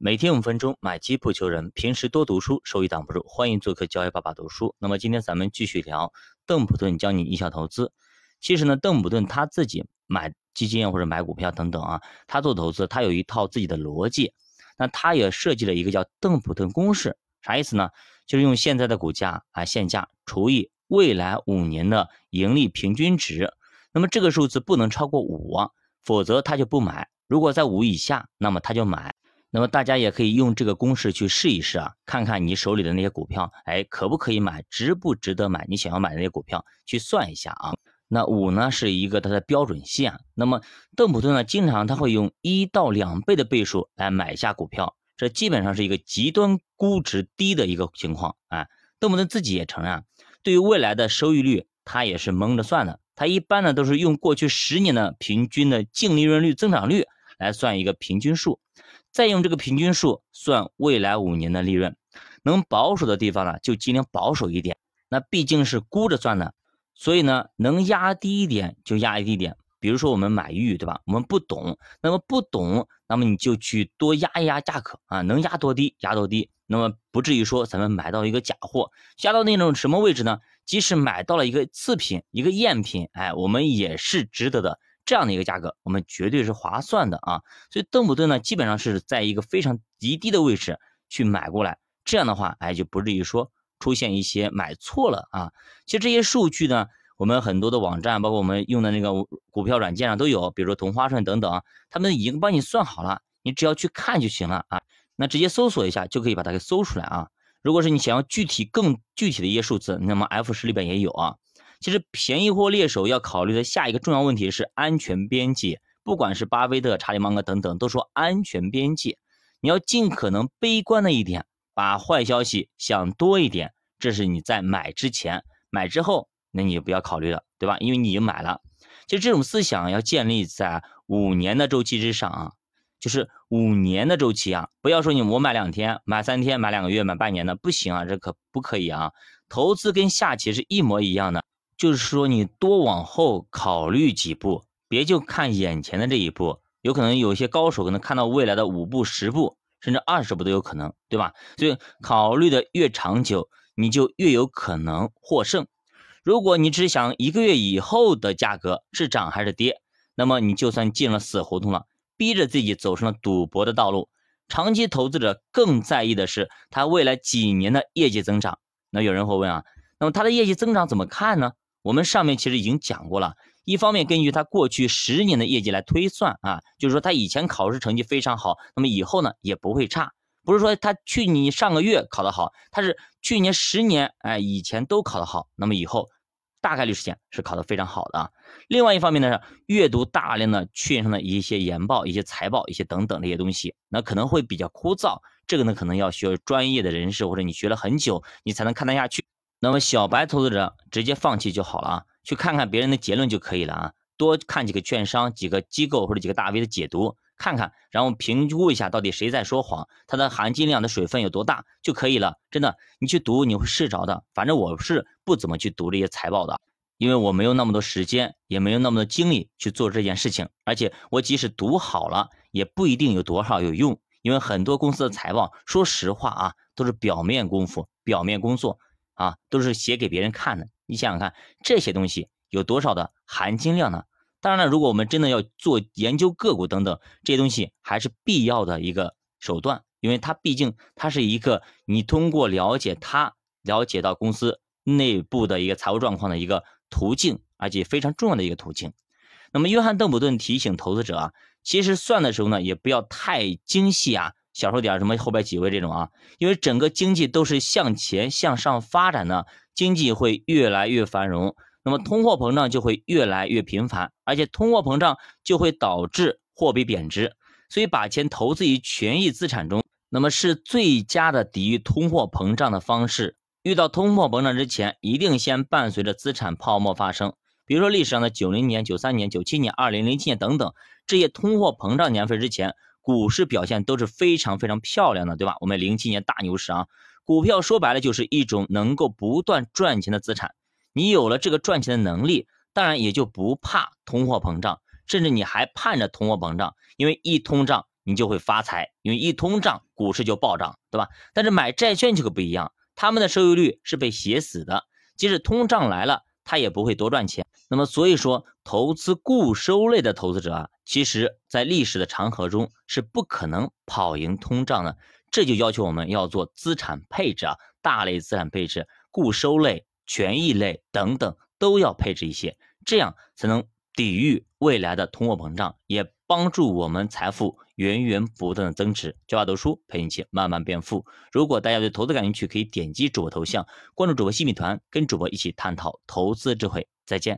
每天五分钟，买基不求人。平时多读书，收益挡不住。欢迎做客交易爸爸读书。那么今天咱们继续聊邓普顿教你一效投资。其实呢，邓普顿他自己买基金或者买股票等等啊，他做投资他有一套自己的逻辑。那他也设计了一个叫邓普顿公式，啥意思呢？就是用现在的股价啊现价除以未来五年的盈利平均值。那么这个数字不能超过五，否则他就不买。如果在五以下，那么他就买。那么大家也可以用这个公式去试一试啊，看看你手里的那些股票，哎，可不可以买，值不值得买？你想要买的那些股票，去算一下啊。那五呢是一个它的标准线。那么邓普顿呢，经常他会用一到两倍的倍数来买下股票，这基本上是一个极端估值低的一个情况啊。邓普顿自己也承认，对于未来的收益率，他也是蒙着算的。他一般呢都是用过去十年的平均的净利润率增长率来算一个平均数。再用这个平均数算未来五年的利润，能保守的地方呢，就尽量保守一点。那毕竟是估着算的，所以呢，能压低一点就压低一点。比如说我们买玉，对吧？我们不懂，那么不懂，那么你就去多压一压价格啊，能压多低压多低，那么不至于说咱们买到一个假货，压到那种什么位置呢？即使买到了一个次品、一个赝品，哎，我们也是值得的。这样的一个价格，我们绝对是划算的啊！所以邓普顿呢，基本上是在一个非常极低的位置去买过来，这样的话，哎，就不至于说出现一些买错了啊。其实这些数据呢，我们很多的网站，包括我们用的那个股票软件上都有，比如说同花顺等等，他们已经帮你算好了，你只要去看就行了啊。那直接搜索一下就可以把它给搜出来啊。如果是你想要具体更具体的一些数字，那么 F 十里边也有啊。其实便宜货猎手要考虑的下一个重要问题是安全边界。不管是巴菲特、查理芒格等等，都说安全边界，你要尽可能悲观的一点，把坏消息想多一点。这是你在买之前，买之后，那你就不要考虑了，对吧？因为你已经买了。其实这种思想要建立在五年的周期之上啊，就是五年的周期啊，不要说你我买两天、买三天、买两个月、买半年的，不行啊，这可不可以啊？投资跟下棋是一模一样的。就是说，你多往后考虑几步，别就看眼前的这一步。有可能有些高手可能看到未来的五步、十步，甚至二十步都有可能，对吧？所以考虑的越长久，你就越有可能获胜。如果你只想一个月以后的价格是涨还是跌，那么你就算进了死胡同了，逼着自己走上了赌博的道路。长期投资者更在意的是他未来几年的业绩增长。那有人会问啊，那么他的业绩增长怎么看呢？我们上面其实已经讲过了，一方面根据他过去十年的业绩来推算啊，就是说他以前考试成绩非常好，那么以后呢也不会差。不是说他去你上个月考得好，他是去年十年哎以前都考得好，那么以后大概率事件是考得非常好的。另外一方面呢是阅读大量的券商的一些研报、一些财报、一些等等这些东西，那可能会比较枯燥，这个呢可能要需要专业的人士或者你学了很久你才能看得下去。那么小白投资者直接放弃就好了啊，去看看别人的结论就可以了啊，多看几个券商、几个机构或者几个大 V 的解读，看看，然后评估一下到底谁在说谎，它的含金量的水分有多大就可以了。真的，你去读你会试着的。反正我是不怎么去读这些财报的，因为我没有那么多时间，也没有那么多精力去做这件事情。而且我即使读好了，也不一定有多少有用，因为很多公司的财报，说实话啊，都是表面功夫、表面工作。啊，都是写给别人看的。你想想看，这些东西有多少的含金量呢？当然了，如果我们真的要做研究个股等等这些东西，还是必要的一个手段，因为它毕竟它是一个你通过了解它，了解到公司内部的一个财务状况的一个途径，而且非常重要的一个途径。那么，约翰邓普顿提醒投资者啊，其实算的时候呢，也不要太精细啊。小数点什么后边几位这种啊，因为整个经济都是向前向上发展的，经济会越来越繁荣，那么通货膨胀就会越来越频繁，而且通货膨胀就会导致货币贬值，所以把钱投资于权益资产中，那么是最佳的抵御通货膨胀的方式。遇到通货膨胀之前，一定先伴随着资产泡沫发生，比如说历史上的九零年、九三年、九七年、二零零七年等等这些通货膨胀年份之前。股市表现都是非常非常漂亮的，对吧？我们零七年大牛市啊，股票说白了就是一种能够不断赚钱的资产。你有了这个赚钱的能力，当然也就不怕通货膨胀，甚至你还盼着通货膨胀，因为一通胀你就会发财，因为一通胀股市就暴涨，对吧？但是买债券就可不一样，他们的收益率是被写死的，即使通胀来了，他也不会多赚钱。那么所以说，投资固收类的投资者啊，其实在历史的长河中是不可能跑赢通胀的。这就要求我们要做资产配置啊，大类资产配置、固收类、权益类等等都要配置一些，这样才能抵御未来的通货膨胀，也帮助我们财富源源不断的增值。教法读书陪你一起慢慢变富。如果大家对投资感兴趣，可以点击主播头像，关注主播新米团，跟主播一起探讨投资智慧。再见。